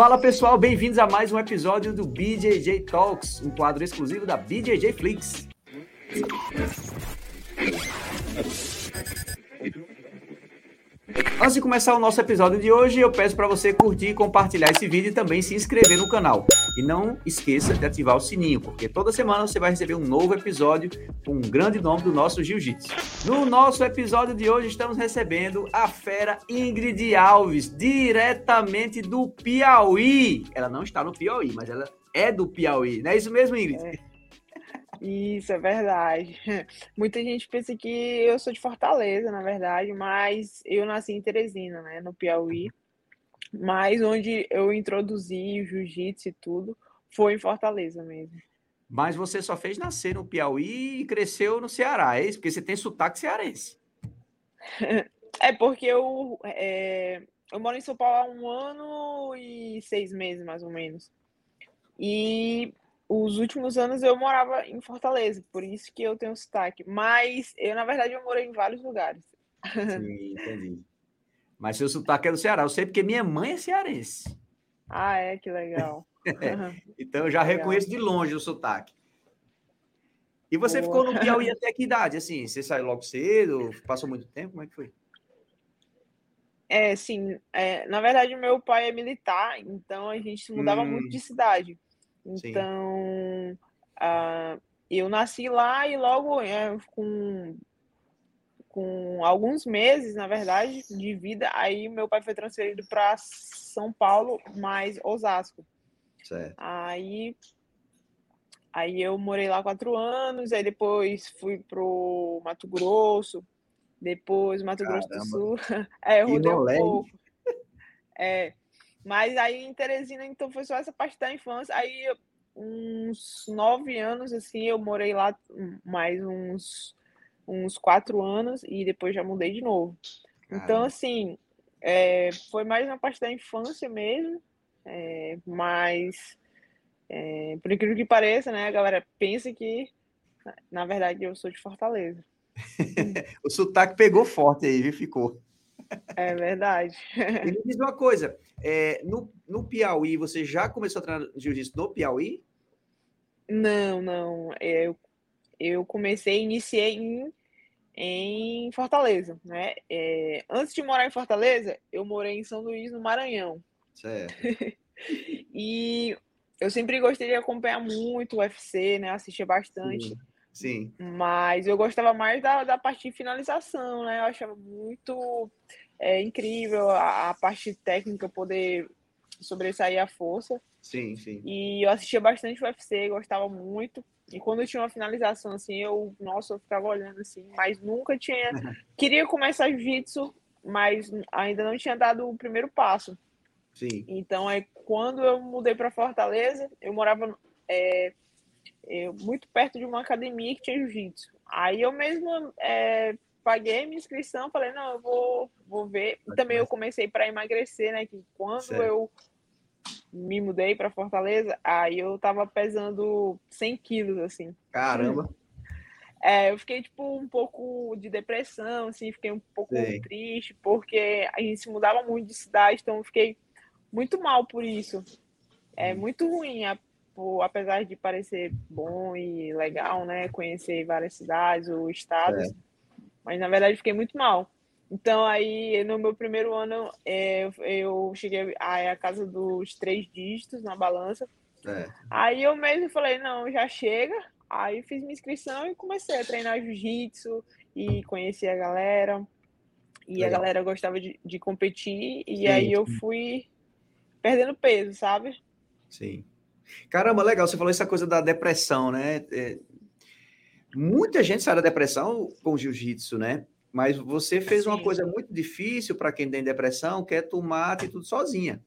Fala pessoal, bem-vindos a mais um episódio do BJJ Talks, um quadro exclusivo da BJJ Flix. Antes de começar o nosso episódio de hoje, eu peço para você curtir, compartilhar esse vídeo e também se inscrever no canal. E não esqueça de ativar o sininho, porque toda semana você vai receber um novo episódio com um grande nome do nosso jiu-jitsu. No nosso episódio de hoje, estamos recebendo a fera Ingrid Alves, diretamente do Piauí. Ela não está no Piauí, mas ela é do Piauí. Não é isso mesmo, Ingrid? É. Isso, é verdade. Muita gente pensa que eu sou de Fortaleza, na verdade, mas eu nasci em Teresina, né, no Piauí. Mas onde eu introduzi o jiu-jitsu e tudo foi em Fortaleza mesmo. Mas você só fez nascer no Piauí e cresceu no Ceará, é isso? Porque você tem sotaque cearense. É porque eu, é, eu moro em São Paulo há um ano e seis meses, mais ou menos. E os últimos anos eu morava em Fortaleza, por isso que eu tenho sotaque. Mas eu, na verdade, eu morei em vários lugares. Sim, entendi. Mas seu sotaque é do Ceará. Eu sei porque minha mãe é cearense. Ah, é? Que legal. é. Então eu já legal. reconheço de longe o sotaque. E você Boa. ficou no Piauí até que idade? Assim, você saiu logo cedo? Passou muito tempo? Como é que foi? É, sim. É, na verdade, meu pai é militar, então a gente se mudava hum. muito de cidade. Então, uh, eu nasci lá e logo é, com, com alguns meses, na verdade, de vida, aí meu pai foi transferido para São Paulo, mais Osasco. Certo. Aí, aí eu morei lá quatro anos, aí depois fui pro Mato Grosso, depois Mato Caramba. Grosso do Sul. É, eu rodei um pouco. É, mas aí em Teresina, então foi só essa parte da infância. Aí, uns nove anos, assim, eu morei lá mais uns, uns quatro anos e depois já mudei de novo. Então, Caramba. Então, assim, é, foi mais uma parte da infância mesmo, é, mas é, por incrível que pareça, né, a galera pensa que, na verdade, eu sou de Fortaleza. o sotaque pegou forte aí, viu? Ficou. É verdade. E me diz uma coisa, é, no, no Piauí, você já começou a treinar jiu-jitsu no Piauí? Não, não. Eu, eu comecei, iniciei em, em Fortaleza, né? É, antes de morar em Fortaleza, eu morei em São Luís, no Maranhão. Certo. e eu sempre gostei de acompanhar muito o UFC, né? Assistia bastante. Sim. Sim. Mas eu gostava mais da, da parte de finalização, né? Eu achava muito é, incrível a, a parte técnica poder sobressair a força. Sim, sim. E eu assistia bastante o UFC, gostava muito. E quando tinha uma finalização assim, eu, nossa, eu ficava olhando assim, mas nunca tinha. Queria começar jiu-jitsu, mas ainda não tinha dado o primeiro passo. Sim. Então, aí, quando eu mudei para Fortaleza, eu morava é, é, muito perto de uma academia que tinha jiu-jitsu. Aí eu mesmo é, paguei minha inscrição, falei, não, eu vou, vou ver. E também eu comecei para emagrecer, né? Que quando certo. eu me mudei para Fortaleza, aí eu tava pesando 100 quilos, assim. Caramba! É, eu fiquei, tipo, um pouco de depressão, assim, fiquei um pouco Sim. triste, porque a gente se mudava muito de cidade, então eu fiquei muito mal por isso. É hum. muito ruim, apesar de parecer bom e legal, né, conhecer várias cidades ou estados, é. mas na verdade fiquei muito mal. Então, aí, no meu primeiro ano, é, eu cheguei à casa dos três dígitos na balança. É. Aí eu mesmo falei, não, já chega. Aí fiz minha inscrição e comecei a treinar jiu-jitsu e conheci a galera. E a galera gostava de, de competir. E Sim. aí eu fui perdendo peso, sabe? Sim. Caramba, legal. Você falou essa coisa da depressão, né? É, muita gente sai da depressão com jiu-jitsu, né? Mas você fez uma coisa muito difícil para quem tem depressão, que é tomar atitude sozinha.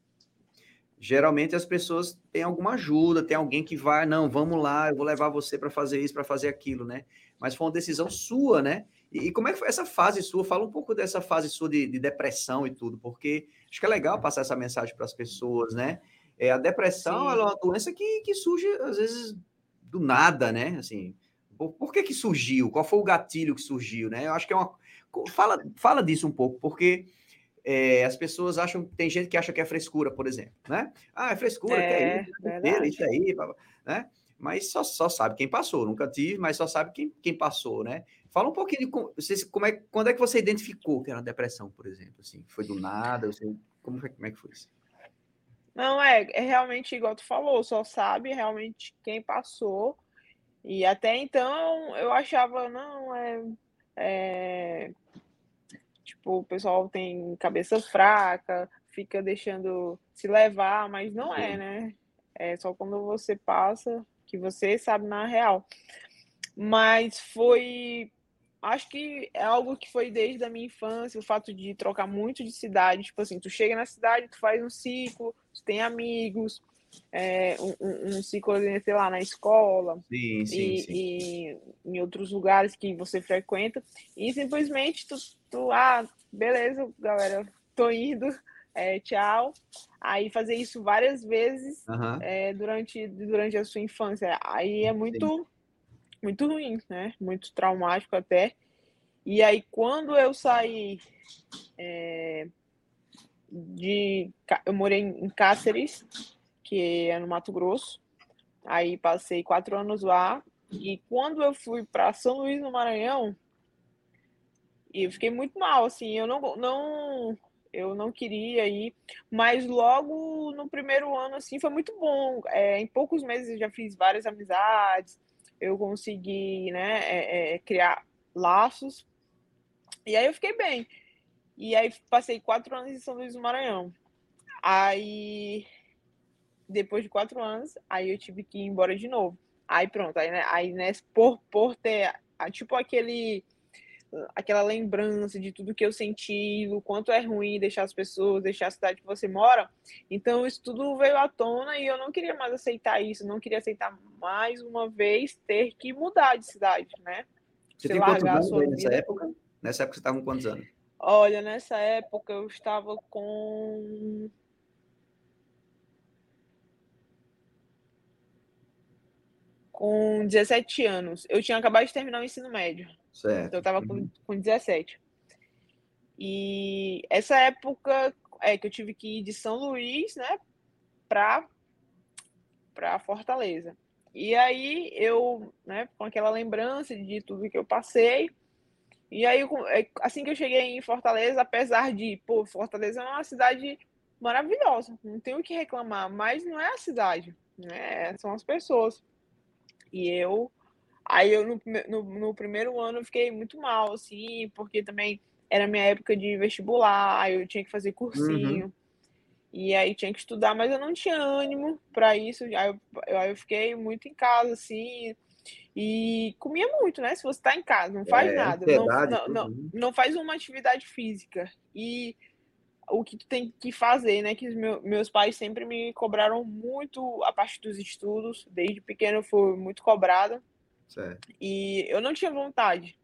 Geralmente as pessoas têm alguma ajuda, tem alguém que vai, não, vamos lá, eu vou levar você para fazer isso, para fazer aquilo, né? Mas foi uma decisão sua, né? E, e, como é que foi essa fase sua? Fala um pouco dessa fase sua de, de depressão e tudo, porque acho que é legal passar essa mensagem para as pessoas, né? É, a depressão é uma doença que, que surge, às vezes, do nada, né? Assim, por, por que que surgiu? Qual foi o gatilho que surgiu, né? Eu acho que é uma, Fala, fala disso um pouco, porque é, as pessoas acham, tem gente que acha que é frescura, por exemplo, né? Ah, é frescura, é, que é isso, isso aí, né? Mas só, só sabe quem passou, nunca tive, mas só sabe quem, quem passou, né? Fala um pouquinho de como, como é, quando é que você identificou que era depressão, por exemplo, assim, foi do nada, você, como, foi, como é que foi isso? Não, é, é realmente igual tu falou, só sabe realmente quem passou, e até então eu achava, não, é, é Tipo, o pessoal tem cabeça fraca, fica deixando se levar, mas não é, né? É só quando você passa que você sabe na real. Mas foi. Acho que é algo que foi desde a minha infância, o fato de trocar muito de cidade. Tipo assim, tu chega na cidade, tu faz um ciclo, tem amigos, é, um, um, ciclo, sei lá, na escola sim, sim, e, sim. e, em outros lugares que você frequenta, e simplesmente tu, tu ah, beleza, galera, tô indo, é, tchau. Aí fazer isso várias vezes é, durante, durante a sua infância. Aí é muito, muito ruim, né? Muito traumático até. E aí, quando eu saí é, de. Eu morei em Cáceres, que é no Mato Grosso. Aí passei quatro anos lá. E quando eu fui para São Luís, no Maranhão, eu fiquei muito mal, assim, eu não, não, eu não queria ir, mas logo no primeiro ano, assim, foi muito bom. É, em poucos meses eu já fiz várias amizades, eu consegui, né, é, é, criar laços, e aí eu fiquei bem. E aí passei quatro anos em São Luís do Maranhão. Aí depois de quatro anos, aí eu tive que ir embora de novo. Aí pronto, aí, né, aí né, por, por ter, tipo aquele, aquela lembrança de tudo que eu senti, o quanto é ruim deixar as pessoas, deixar a cidade que você mora, então isso tudo veio à tona e eu não queria mais aceitar isso, não queria aceitar mais uma vez ter que mudar de cidade, né? Você, tem quantos anos nessa época? Nessa época você estava com quantos anos? Olha, nessa época eu estava com com 17 anos. Eu tinha acabado de terminar o ensino médio. Certo. Então eu estava com, uhum. com 17. E essa época é que eu tive que ir de São Luís, né, para para Fortaleza. E aí eu, né, com aquela lembrança de tudo que eu passei, e aí é, assim que eu cheguei em Fortaleza, apesar de, pô, Fortaleza é uma cidade maravilhosa, não tenho o que reclamar, mas não é a cidade, né, são as pessoas. E eu. Aí eu no, no, no, primeiro ano eu fiquei muito mal, assim, porque também era minha época de vestibular, aí eu tinha que fazer cursinho. Uhum. E aí tinha que estudar, mas eu não tinha ânimo para isso. Aí eu, aí eu fiquei muito em casa, assim, e comia muito, né? Se você tá em casa, não faz é, nada, não, não, não, não, faz uma atividade física. E o que tu tem que fazer, né? Que meu, meus pais sempre me cobraram muito a parte dos estudos. Desde pequeno eu fui muito cobrada. Certo. E eu não tinha vontade.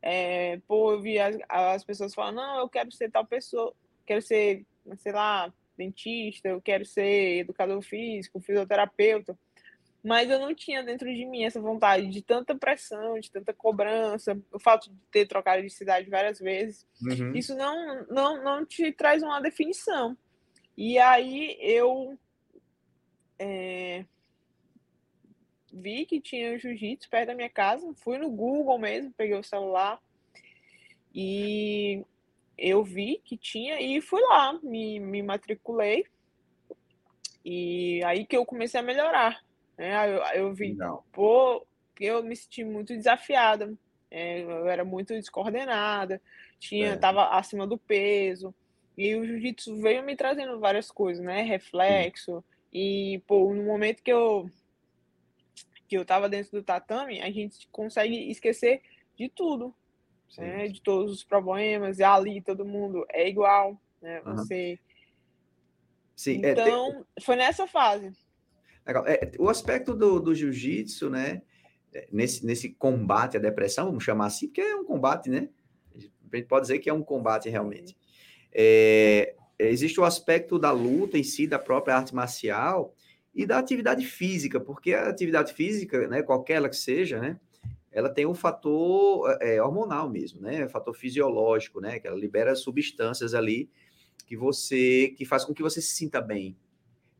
É, pô, eu vi as, as pessoas falando, não, eu quero ser tal pessoa, quero ser, sei lá, dentista, eu quero ser educador físico, fisioterapeuta mas eu não tinha dentro de mim essa vontade de tanta pressão, de tanta cobrança, o fato de ter trocado de cidade várias vezes, uhum. isso não, não, não te traz uma definição. E aí eu é, vi que tinha jiu-jitsu perto da minha casa, fui no Google mesmo, peguei o celular e eu vi que tinha e fui lá, me, me matriculei. E aí que eu comecei a melhorar né? Eu, eu vi, Não. pô, eu me senti muito desafiada, é, eu era muito descoordenada, tinha, é. tava acima do peso, e o jiu-jitsu veio me trazendo várias coisas, né? Reflexo, e, pô, no momento que eu que eu tava dentro do tatame, a gente consegue esquecer de tudo, né? de todos os problemas, e ali todo mundo é igual, né? Você. Sim, então, é, tem... foi nessa fase. Legal. É, o aspecto do, do jiu-jitsu, né? É, nesse, nesse combate à depressão, vamos chamar assim, porque é um combate, né? A gente pode dizer que é um combate realmente. É, existe o aspecto da luta em si, da própria arte marcial e da atividade física, porque a atividade física, né, qualquer ela que seja, né, ela tem um fator é, hormonal mesmo, né, fator fisiológico, né, que ela libera substâncias ali que você que faz com que você se sinta bem,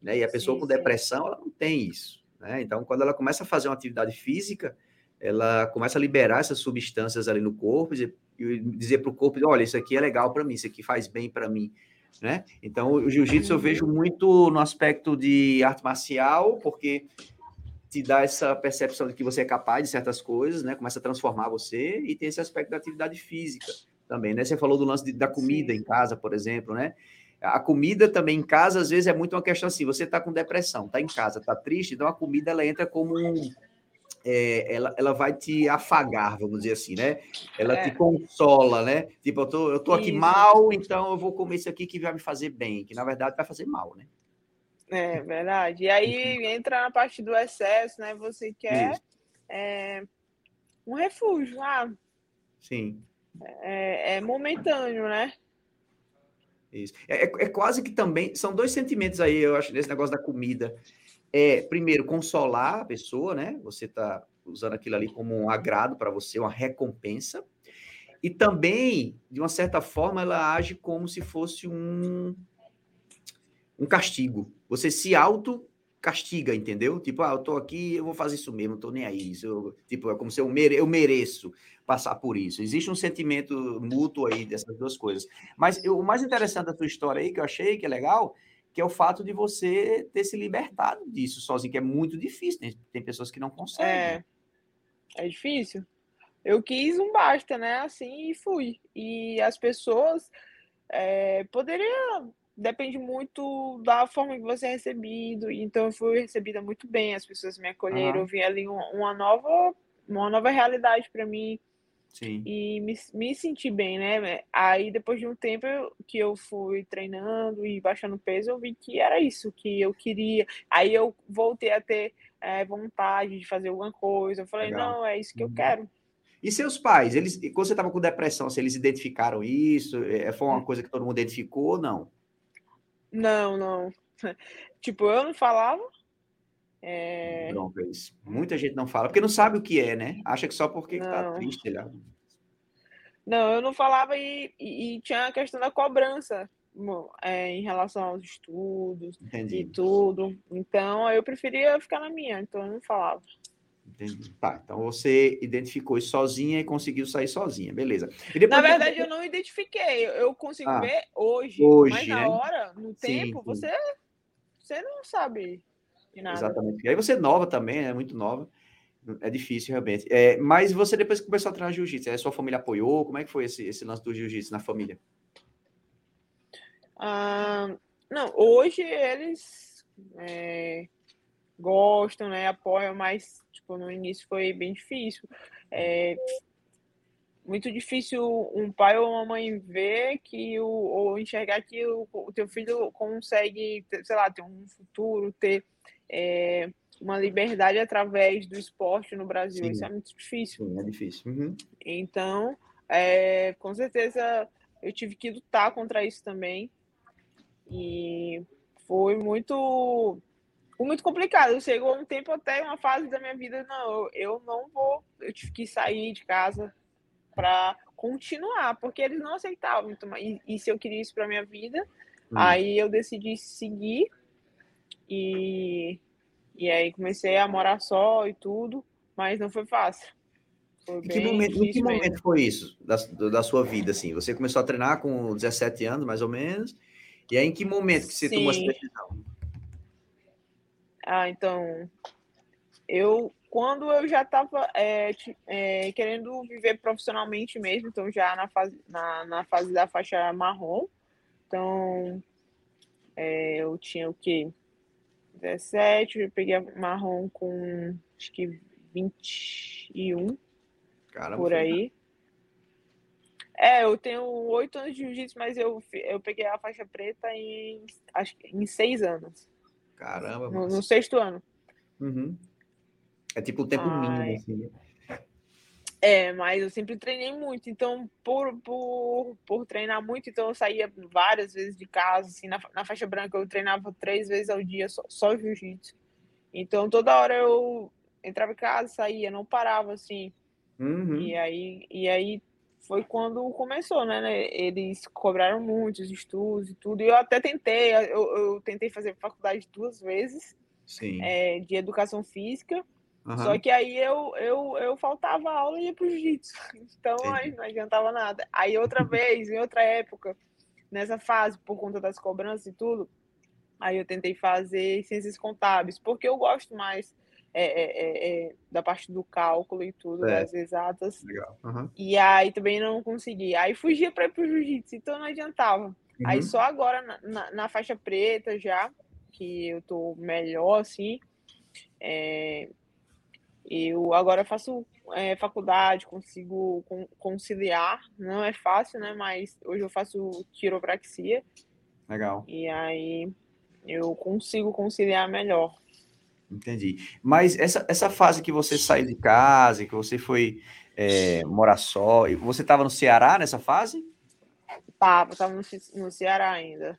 né? E a pessoa sim, com depressão, ela não tem isso, né? Então, quando ela começa a fazer uma atividade física, ela começa a liberar essas substâncias ali no corpo e dizer para o corpo, olha, isso aqui é legal para mim, isso aqui faz bem para mim, né? Então, o jiu-jitsu eu uhum. vejo muito no aspecto de arte marcial, porque te dá essa percepção de que você é capaz de certas coisas, né? Começa a transformar você e tem esse aspecto da atividade física também, né? Você falou do lance de, da comida Sim. em casa, por exemplo, né? A comida também em casa, às vezes, é muito uma questão assim, você está com depressão, está em casa, está triste, então a comida, ela entra como um... É, ela, ela vai te afagar, vamos dizer assim, né? Ela é. te consola, né? Tipo, eu tô, eu tô aqui mal, então eu vou comer isso aqui que vai me fazer bem, que na verdade vai fazer mal, né? É verdade. E aí entra na parte do excesso, né? Você quer é, um refúgio, ah, Sim. É, é momentâneo, né? Isso. É, é, é, quase que também. São dois sentimentos aí, eu acho, nesse negócio da comida. É, primeiro, consolar a pessoa, né? Você está usando aquilo ali como um agrado para você, uma recompensa. E também, de uma certa forma, ela age como se fosse um, um castigo. Você se auto castiga, entendeu? Tipo, ah, eu tô aqui, eu vou fazer isso mesmo, não tô nem aí. Isso, eu, tipo, é como se eu, mere, eu mereço passar por isso. Existe um sentimento mútuo aí dessas duas coisas. Mas eu, o mais interessante da tua história aí, que eu achei que é legal, que é o fato de você ter se libertado disso sozinho, que é muito difícil. Tem, tem pessoas que não conseguem. É, é difícil. Eu quis um basta, né? Assim, e fui. E as pessoas é, poderiam depende muito da forma que você é recebido. Então, eu fui recebida muito bem, as pessoas me acolheram, uhum. eu vi ali uma nova, uma nova realidade para mim. Sim. E me, me senti bem, né? Aí, depois de um tempo eu, que eu fui treinando e baixando peso, eu vi que era isso que eu queria. Aí eu voltei a ter é, vontade de fazer alguma coisa. Eu falei, Legal. não, é isso que eu uhum. quero. E seus pais, eles, quando você estava com depressão, se eles identificaram isso? É, foi uma hum. coisa que todo mundo identificou ou não? Não, não. Tipo, eu não falava. É... Não, isso. Muita gente não fala, porque não sabe o que é, né? Acha que só porque está triste. Lá. Não, eu não falava e, e, e tinha a questão da cobrança é, em relação aos estudos Entendi. e tudo. Então, eu preferia ficar na minha, então eu não falava. Entendi. Tá, então você identificou isso sozinha e conseguiu sair sozinha, beleza. Na verdade, eu não identifiquei, eu consigo ah, ver hoje, hoje, mas na né? hora, no tempo, sim. Você, você não sabe de nada. Exatamente. E aí você é nova também, é né? muito nova. É difícil, realmente. É, mas você depois que começou a treinar jiu-jitsu, a sua família apoiou? Como é que foi esse, esse lance do jiu-jitsu na família? Ah, não, hoje eles é, gostam, né, apoiam, mas tipo, no início foi bem difícil. É, muito difícil um pai ou uma mãe ver que o, ou enxergar que o, o teu filho consegue, sei lá, ter um futuro, ter é, uma liberdade através do esporte no Brasil. Sim. Isso é muito difícil. Sim, é difícil. Uhum. Então, é, com certeza, eu tive que lutar contra isso também. E foi muito muito complicado. Chegou um tempo até uma fase da minha vida, não, eu não vou, eu tive que sair de casa para continuar, porque eles não aceitavam. Então, e, e se eu queria isso para minha vida, hum. aí eu decidi seguir e e aí comecei a morar só e tudo, mas não foi fácil. Foi em que momento, em que momento foi isso da, da sua vida assim? Você começou a treinar com 17 anos, mais ou menos? E aí em que momento que você Sim. tomou essa decisão? Ah, então, eu quando eu já estava é, é, querendo viver profissionalmente mesmo, então já na fase, na, na fase da faixa marrom, então é, eu tinha o que 17, eu peguei a marrom com acho que 21 Caramba, por aí. É, eu tenho oito anos de jiu-jitsu, mas eu, eu peguei a faixa preta em, acho, em seis anos. Caramba, no, no sexto ano. Uhum. É tipo o tempo Ai. mínimo, assim. Né? É, mas eu sempre treinei muito, então por, por, por treinar muito, então eu saía várias vezes de casa, assim, na, na faixa branca eu treinava três vezes ao dia só, só jiu-jitsu. Então toda hora eu entrava em casa, saía, não parava, assim. Uhum. E aí, e aí foi quando começou, né, né? Eles cobraram muitos estudos e tudo. E eu até tentei, eu, eu tentei fazer faculdade duas vezes é, de educação física. Uhum. Só que aí eu, eu, eu faltava aula e ia pro jiu-jitsu. Então aí não adiantava nada. Aí outra vez, em outra época, nessa fase, por conta das cobranças e tudo, aí eu tentei fazer ciências contábeis, porque eu gosto mais é, é, é, é da parte do cálculo e tudo, é. das exatas. Uhum. E aí também não consegui. Aí fugia para ir pro jiu-jitsu, então não adiantava. Uhum. Aí só agora na, na, na, faixa preta já, que eu tô melhor, assim, eu agora faço é, faculdade, consigo conciliar, não é fácil, né? Mas hoje eu faço quiropraxia. Legal. E aí eu consigo conciliar melhor. Entendi. Mas essa, essa fase que você saiu de casa, que você foi é, morar só, você estava no Ceará nessa fase? Tava, tava no, Ceará ainda.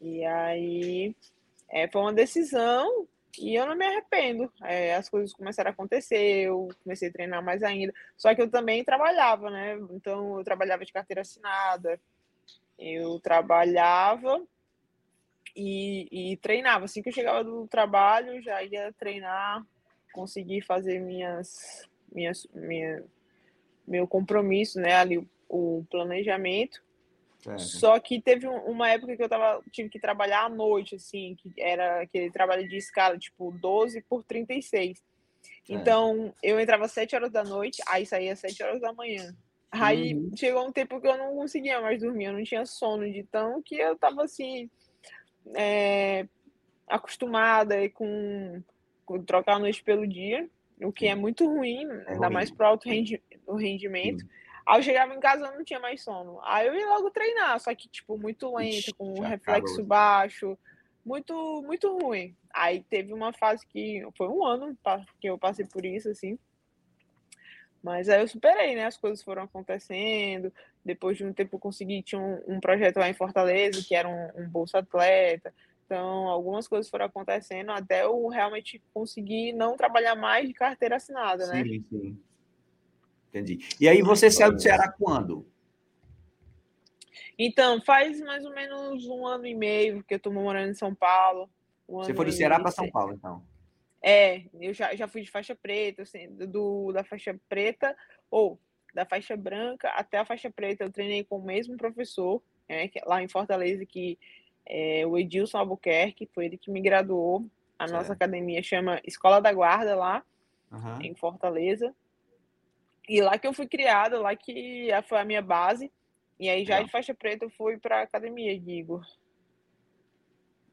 E aí é, foi uma decisão e eu não me arrependo. É, as coisas começaram a acontecer, eu comecei a treinar mais ainda. Só que eu também trabalhava, né? Então eu trabalhava de carteira assinada, eu trabalhava e, e treinava. Assim que eu chegava do trabalho, já ia treinar, conseguir fazer minhas, minhas, minha, meu compromisso, né? Ali o, o planejamento. Só que teve uma época que eu tava, tive que trabalhar à noite, assim, que era aquele trabalho de escala, tipo, 12 por 36. Então, eu entrava às 7 horas da noite, aí saía às 7 horas da manhã. Aí uhum. chegou um tempo que eu não conseguia mais dormir, eu não tinha sono de tão que eu tava assim, é, acostumada com, com trocar a noite pelo dia, o que é muito ruim, é ainda ruim. mais para alto rendi, rendimento. Sim. Aí eu chegava em casa e não tinha mais sono. Aí eu ia logo treinar, só que, tipo, muito lento, com um reflexo acabou. baixo, muito, muito ruim. Aí teve uma fase que foi um ano que eu passei por isso, assim. Mas aí eu superei, né? As coisas foram acontecendo. Depois de um tempo eu consegui, tinha um, um projeto lá em Fortaleza, que era um, um Bolsa Atleta. Então, algumas coisas foram acontecendo até eu realmente conseguir não trabalhar mais de carteira assinada, né? Sim, sim. Entendi. E aí você saiu do Ceará quando? Então, faz mais ou menos um ano e meio que eu estou morando em São Paulo. Um você foi do Ceará para São Paulo, então? É, eu já, já fui de faixa preta, assim, do, da faixa preta, ou da faixa branca até a faixa preta, eu treinei com o mesmo professor, né, lá em Fortaleza, que é o Edilson Albuquerque, foi ele que me graduou. A certo. nossa academia chama Escola da Guarda, lá uhum. em Fortaleza. E lá que eu fui criada, lá que foi a minha base. E aí já é. de faixa preta eu fui para academia, Guigo.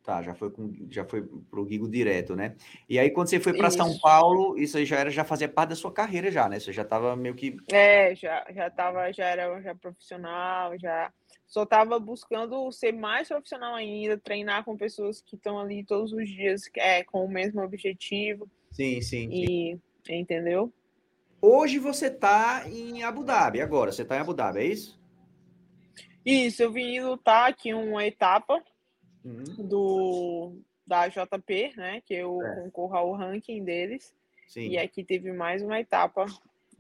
Tá, já foi com, já foi pro Guigo direto, né? E aí quando você foi para São Paulo, isso aí já era já fazia parte da sua carreira já, né? Você já estava meio que É, já já tava, já era já profissional, já só estava buscando ser mais profissional ainda, treinar com pessoas que estão ali todos os dias, é, com o mesmo objetivo. Sim, sim. E sim. entendeu? Hoje você está em Abu Dhabi, agora você está em Abu Dhabi, é isso? Isso, eu vim lutar aqui uma etapa uhum. do da JP, né? Que eu é. concorro ao ranking deles. Sim. E aqui teve mais uma etapa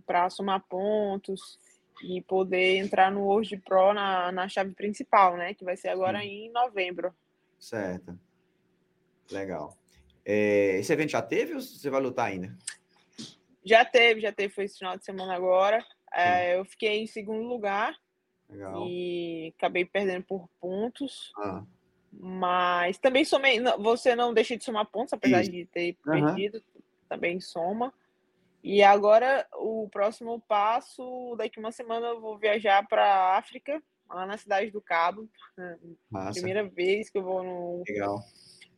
para somar pontos e poder entrar no World Pro na, na chave principal, né? Que vai ser agora Sim. em novembro. Certo. Legal. É, esse evento já teve ou você vai lutar ainda? Já teve, já teve, foi esse final de semana agora. É, eu fiquei em segundo lugar Legal. e acabei perdendo por pontos. Ah. Mas também somei. Você não deixa de somar pontos, apesar Isso. de ter uhum. perdido, também soma. E agora o próximo passo, daqui uma semana eu vou viajar para a África, lá na cidade do Cabo. Massa. Primeira vez que eu vou no, Legal.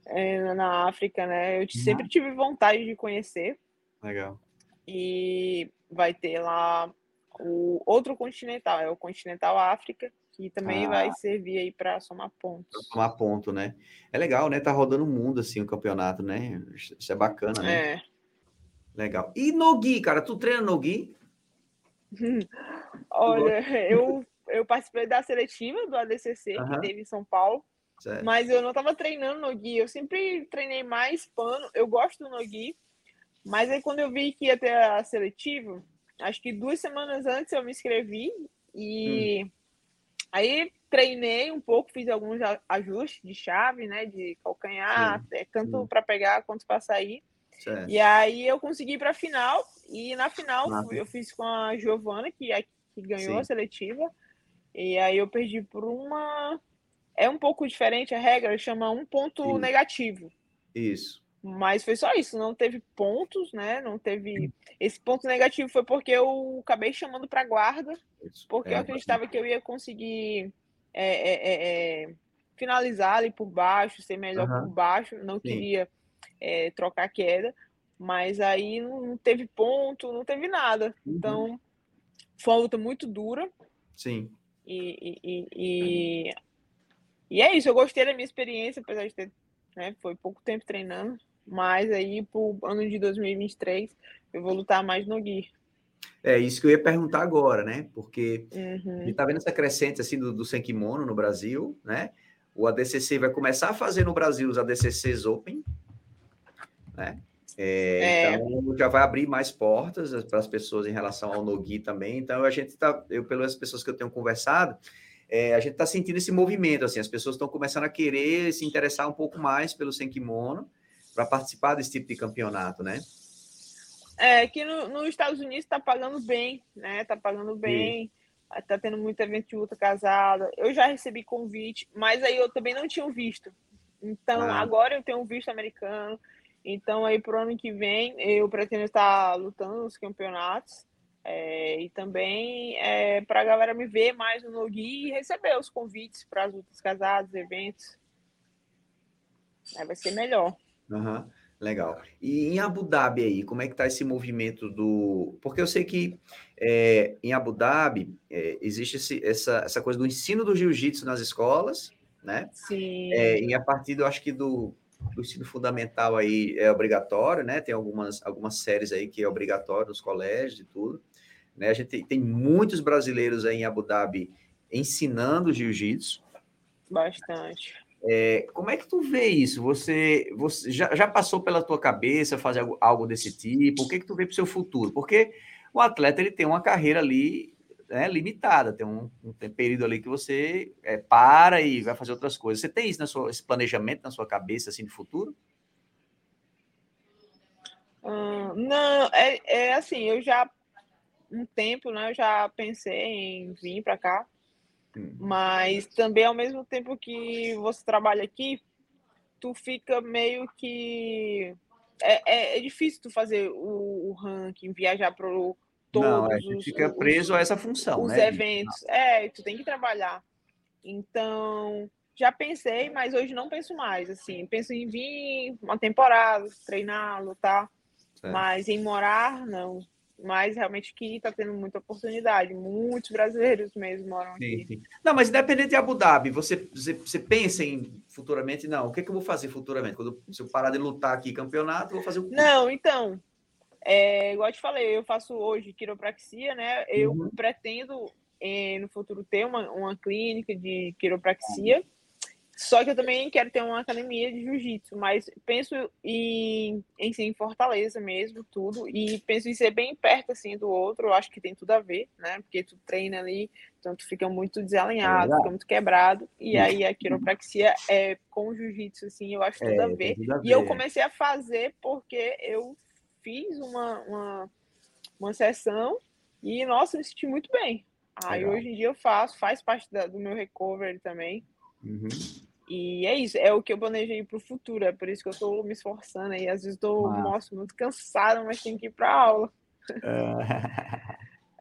É, na África, né? Eu uhum. sempre tive vontade de conhecer. Legal e vai ter lá o outro continental, é o Continental África, que também ah, vai servir aí para somar pontos. Somar ponto, né? É legal, né? Tá rodando o mundo assim o campeonato, né? Isso é bacana, né? É. Legal. E no Gui, cara, tu treina no Gui? Olha, eu, eu participei da seletiva do ADCC, que teve em São Paulo. Certo. Mas eu não estava treinando no Gui, eu sempre treinei mais pano. Eu gosto do no Gui, mas aí quando eu vi que ia ter a seletiva, acho que duas semanas antes eu me inscrevi e hum. Aí treinei um pouco, fiz alguns ajustes de chave, né, de calcanhar, é, tanto para pegar quanto para sair. Certo. E aí eu consegui para a final e na final eu fiz com a Giovana que é que ganhou Sim. a seletiva. E aí eu perdi por uma é um pouco diferente a regra, chama um ponto negativo. Isso. Mas foi só isso, não teve pontos, né? Não teve. Esse ponto negativo foi porque eu acabei chamando para guarda, porque é, eu acreditava que eu ia conseguir é, é, é, é, finalizar ali por baixo, ser melhor uhum. por baixo. Não Sim. queria é, trocar queda, mas aí não teve ponto, não teve nada. Uhum. Então foi uma luta muito dura. Sim. E, e, e, e, é isso, eu gostei da minha experiência, apesar de ter. Né, foi pouco tempo treinando, mas aí, pro ano de 2023, eu vou lutar mais no Gui. É isso que eu ia perguntar agora, né? Porque uhum. a gente tá vendo essa crescente assim do, do Senkimono no Brasil, né? O ADCC vai começar a fazer no Brasil os ADCCs Open, né? É, é. Então já vai abrir mais portas para as pessoas em relação ao Nogi também. Então a gente está, eu pelas pessoas que eu tenho conversado, é, a gente está sentindo esse movimento, assim, as pessoas estão começando a querer se interessar um pouco mais pelo Senkimono para participar desse tipo de campeonato, né? É, que no, nos Estados Unidos está pagando bem, né? Está pagando bem, está tendo muito evento de luta casada. Eu já recebi convite, mas aí eu também não tinha visto. Então, ah. agora eu tenho um visto americano. Então, aí pro ano que vem, eu pretendo estar lutando nos campeonatos. É, e também é, para a galera me ver mais no Nogi e receber os convites para as lutas casadas, eventos. Aí vai ser melhor. Uhum, legal. E em Abu Dhabi aí, como é que está esse movimento do. Porque eu sei que é, em Abu Dhabi é, existe esse, essa, essa coisa do ensino do jiu-jitsu nas escolas, né? Sim. É, e a partir, do, acho que do, do ensino fundamental aí é obrigatório, né? Tem algumas, algumas séries aí que é obrigatório nos colégios e tudo. Né? A gente tem, tem muitos brasileiros aí em Abu Dhabi ensinando jiu-jitsu. Bastante. É, como é que tu vê isso? Você, você já, já, passou pela tua cabeça fazer algo, algo desse tipo? O que que tu vê para o seu futuro? Porque o atleta ele tem uma carreira ali né, limitada, tem um, um período ali que você é, para e vai fazer outras coisas. Você tem isso na sua, esse planejamento na sua cabeça assim de futuro? Hum, não, é, é assim, eu já um tempo, né, eu já pensei em vir para cá mas também, ao mesmo tempo que você trabalha aqui, tu fica meio que. É, é, é difícil tu fazer o, o ranking, viajar para todos Não, é, os, fica preso os, a essa função, os né? eventos. É, tu tem que trabalhar. Então, já pensei, mas hoje não penso mais. Assim, penso em vir uma temporada, treinar, lutar. Certo. Mas em morar, não mas realmente que está tendo muita oportunidade. Muitos brasileiros mesmo moram sim, aqui. Sim. Não, mas independente de Abu Dhabi, você, você, você, pensa em futuramente, não, o que, é que eu vou fazer futuramente? Quando se eu parar de lutar aqui campeonato, vou fazer o Não, então, é, igual eu te falei, eu faço hoje quiropraxia, né? Eu uhum. pretendo é, no futuro ter uma, uma clínica de quiropraxia. Só que eu também quero ter uma academia de jiu-jitsu, mas penso em, em ser em Fortaleza mesmo, tudo, e penso em ser bem perto, assim, do outro, eu acho que tem tudo a ver, né, porque tu treina ali, então tu fica muito desalinhado, é fica muito quebrado, e aí a quiropraxia é com jiu-jitsu, assim, eu acho tudo, é, a ver. tudo a ver. E eu comecei a fazer porque eu fiz uma, uma, uma sessão e, nossa, me senti muito bem. Aí hoje em dia eu faço, faz parte da, do meu recovery também, Uhum. E é isso, é o que eu planejei para o futuro, é por isso que eu estou me esforçando aí. Às vezes estou, ah. muito cansada, mas tenho que ir para aula.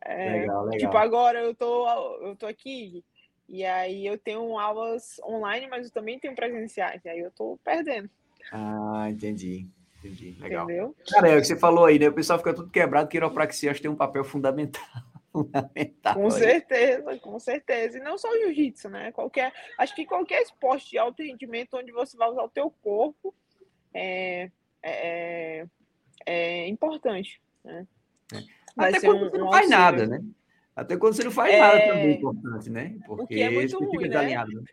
É, legal, legal. Tipo, agora eu tô, eu tô aqui e aí eu tenho aulas online, mas eu também tenho presenciais, e aí eu tô perdendo. Ah, entendi. Entendi. Legal. Entendeu? Cara, é o que você falou aí, né? O pessoal fica tudo quebrado, quiropraxia acho que tem um papel fundamental fundamental. Com certeza, com certeza. E não só o jiu-jitsu, né? Qualquer, acho que qualquer esporte de alto rendimento onde você vai usar o teu corpo é, é, é, é importante, né? É. Até quando um, você não faz nada, né? Até quando você não faz é... nada também é importante, né? Porque é muito ruim, fica né? né?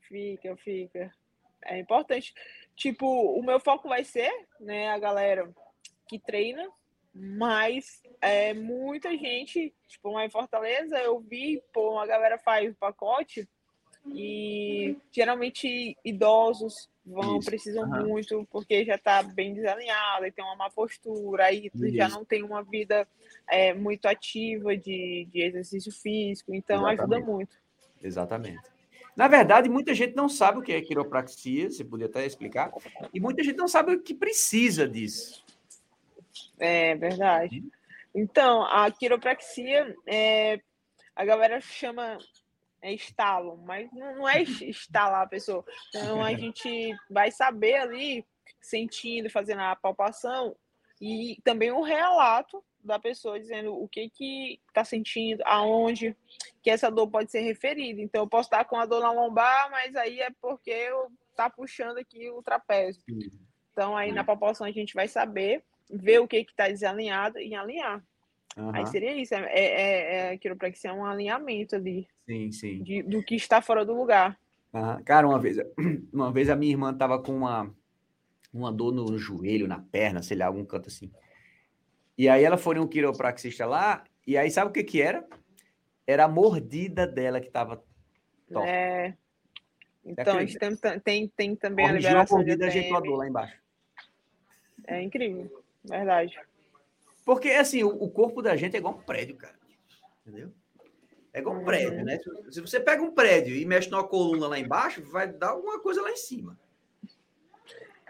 Fica, fica. É importante. Tipo, o meu foco vai ser, né, a galera que treina Mas é, muita gente, tipo, lá em Fortaleza, eu vi, pô, uma galera faz o pacote e geralmente idosos vão, Isso. precisam uhum. muito, porque já está bem desalinhado, e tem uma má postura, aí já não tem uma vida é, muito ativa de, de exercício físico, então Exatamente. ajuda muito. Exatamente. Na verdade, muita gente não sabe o que é quiropraxia, você podia até explicar, e muita gente não sabe o que precisa disso. É verdade. Então, a quiropraxia, é, a galera chama é estalo, mas não, é estalar a pessoa. Então a gente vai saber ali, sentindo, fazendo a palpação, e também o relato da pessoa dizendo o que que está sentindo, aonde que essa dor pode ser referida. Então eu posso estar com a dor na lombar, mas aí é porque eu tá puxando aqui o trapézio. Então aí na palpação a gente vai saber ver o que está desalinhado e alinhar. Uhum. Aí seria isso, é, é, é, é quiropraxia é um alinhamento ali. Sim, sim. De, do que está fora do lugar. Uhum. Cara, uma vez, uma vez a minha irmã tava com uma, uma dor no joelho, na perna, sei lá, algum canto assim. E aí ela foi um quiropraxista lá, e aí sabe o que que era? Era a mordida dela que tava top. É. Então, a gente tem, tem, tem também Corrigiu a liberação a mordida, de ajeitou a dor lá embaixo. É incrível, verdade. Porque, assim, o, o corpo da gente é igual um prédio, cara. Entendeu? É igual um prédio, né? Se você pega um prédio e mexe numa coluna lá embaixo, vai dar alguma coisa lá em cima.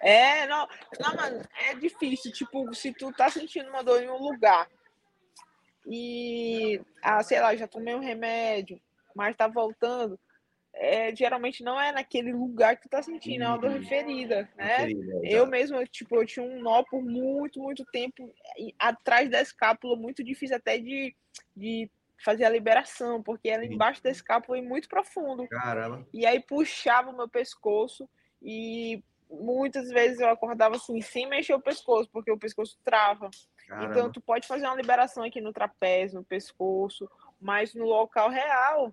É, não, não, mano, é difícil. Tipo, se tu tá sentindo uma dor em um lugar e, ah, sei lá, já tomei um remédio, mas tá voltando, é, geralmente não é naquele lugar que tu tá sentindo, é uma dor referida, né? Referida, eu mesmo, tipo, eu tinha um nó por muito, muito tempo atrás da escápula, muito difícil até de, de fazer a liberação, porque era embaixo da escápula e muito profundo. Caramba. E aí puxava o meu pescoço e muitas vezes eu acordava assim, sem mexer o pescoço, porque o pescoço trava. Caramba. Então tu pode fazer uma liberação aqui no trapézio, no pescoço, mas no local real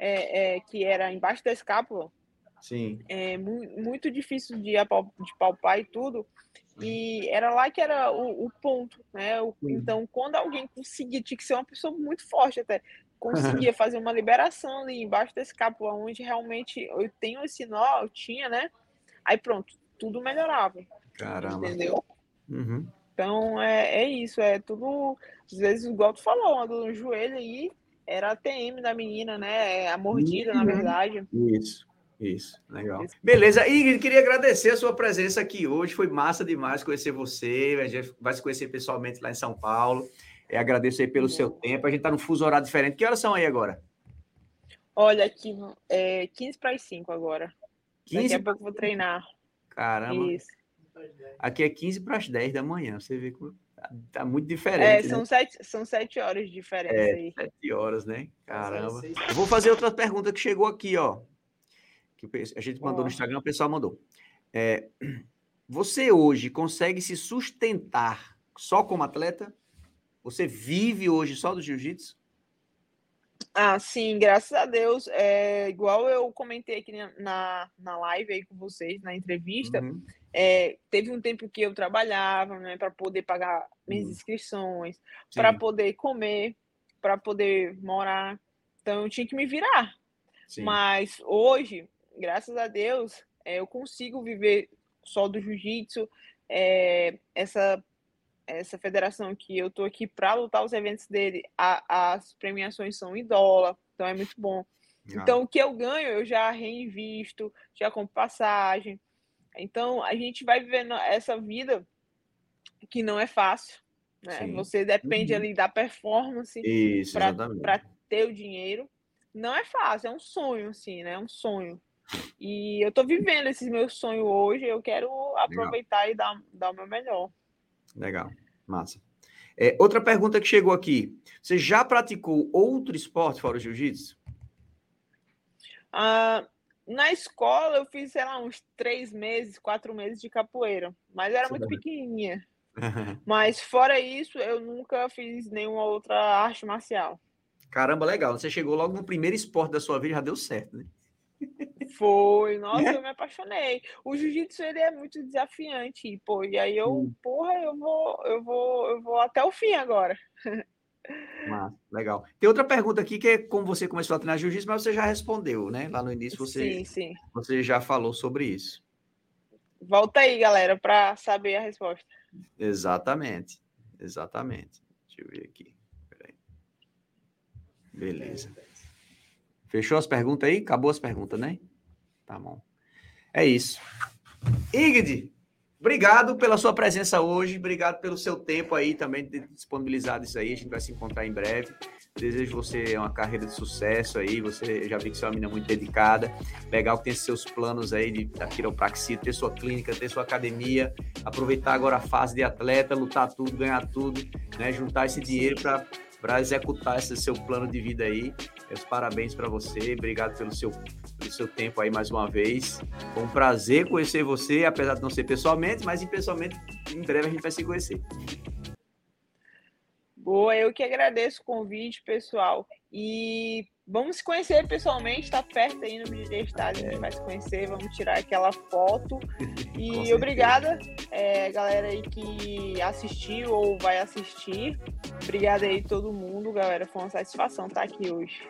é, é, que era embaixo da escápula. Sim. É muito difícil de, de palpar e tudo. E era lá que era o, o ponto, né? O, então, quando alguém conseguia, tinha que ser uma pessoa muito forte até, conseguia fazer uma liberação ali embaixo da escápula, onde realmente eu tenho esse nó, eu tinha, né? Aí pronto, tudo melhorava. Caramba. Entendeu? Uhum. Então é, é isso, é tudo. Às vezes, igual tu falou, uma dor no joelho aí, era a TM da menina, né? A mordida, uhum. na verdade. Isso. Isso, legal. Beleza, e queria agradecer a sua presença aqui hoje. Foi massa demais conhecer você. A gente vai se conhecer pessoalmente lá em São Paulo. É, agradeço aí pelo uhum. seu tempo. A gente está no fuso horário diferente. Que horas são aí agora? Olha, aqui é 15 para as 5 agora. 15 Daqui a pouco vou treinar. Caramba. Isso. Aqui é 15 para as 10 da manhã. Você vê como Tá, tá, muito diferente. É, são, né? sete, são sete horas de diferença é, aí. Sete horas, né? Caramba. Eu vou fazer outra pergunta que chegou aqui, ó. Que a gente mandou oh. no Instagram, o pessoal mandou. É, você hoje consegue se sustentar só como atleta? Você vive hoje só do jiu-jitsu? Ah, sim, graças a Deus. É, igual eu comentei aqui na, na live aí com vocês, na entrevista, uhum. É, teve um tempo que eu trabalhava, né, para poder pagar minhas hum. inscrições, para poder comer, para poder morar. Então eu tinha que me virar. Sim. Mas hoje, graças a Deus, é, eu consigo viver só do jiu-jitsu. É, essa essa federação que eu tô aqui para lutar os eventos dele, a, as premiações são em dólar, então é muito bom. Ah. Então o que eu ganho eu já reinvisto, já compro passagem. Então, a gente vai vivendo essa vida que não é fácil. Né? Você depende uhum. ali da performance para ter o dinheiro. Não é fácil, é um sonho, assim, né? É um sonho. E eu tô vivendo esse meu sonho hoje, eu quero aproveitar Legal. e dar, dar o meu melhor. Legal, massa. É, outra pergunta que chegou aqui. Você já praticou outro esporte fora o jiu-jitsu? Ah, na escola eu fiz, sei lá, uns três meses, quatro meses de capoeira, mas era muito pequenininha. mas fora isso, eu nunca fiz nenhuma outra arte marcial. Caramba, legal. Você chegou logo no primeiro esporte da sua vida, já deu certo, né? Foi, nossa, é? eu me apaixonei. O jiu-jitsu ele é muito desafiante, pô, e aí eu, hum. porra, eu vou, eu vou, eu vou até o fim agora. Mas, legal. Tem outra pergunta aqui que é como você começou a treinar jiu-jitsu, mas você já respondeu, né? Lá no início você, sim, sim. você já falou sobre isso. Volta aí, galera, para saber a resposta. Exatamente. Exatamente. Deixa eu ver aqui. Beleza. Fechou as perguntas aí? Acabou as perguntas, né? Tá bom. É isso. Ingrid, obrigado pela sua presença hoje, obrigado pelo seu tempo aí também de disponibilizado isso aí. A gente vai se encontrar em breve. Desejo você uma carreira de sucesso aí. Você já vi que você é uma menina muito dedicada. Legal que tem seus planos aí de, da quiropraxia, ter sua clínica, ter sua academia, aproveitar agora a fase de atleta, lutar tudo, ganhar tudo, né? Juntar esse dinheiro para para executar esse seu plano de vida aí. Meus parabéns para você, obrigado pelo seu, pelo seu tempo aí mais uma vez. Foi um prazer conhecer você, apesar de não ser pessoalmente, mas pessoalmente em breve a gente vai se conhecer. Boa, eu que agradeço o convite, pessoal. E vamos se conhecer pessoalmente, tá perto aí no BJ Estádio, a gente vai se conhecer, vamos tirar aquela foto. E obrigada, é, galera aí que assistiu ou vai assistir. Obrigada aí todo mundo, galera. Foi uma satisfação estar aqui hoje.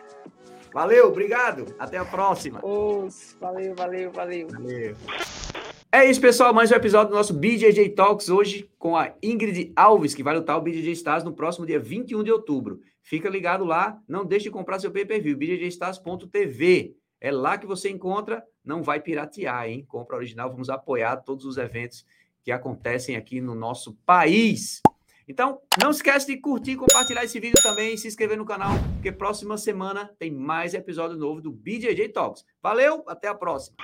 Valeu, obrigado. Até a próxima. Os, valeu, valeu, valeu. Valeu. É isso, pessoal. Mais um episódio do nosso BJJ Talks hoje com a Ingrid Alves, que vai lutar o BJJ Stars no próximo dia 21 de outubro. Fica ligado lá, não deixe de comprar seu pay-per-view, bjjstars.tv. É lá que você encontra, não vai piratear, hein? Compra original, vamos apoiar todos os eventos que acontecem aqui no nosso país. Então, não esquece de curtir, compartilhar esse vídeo também e se inscrever no canal, porque próxima semana tem mais episódio novo do BJJ Talks. Valeu, até a próxima.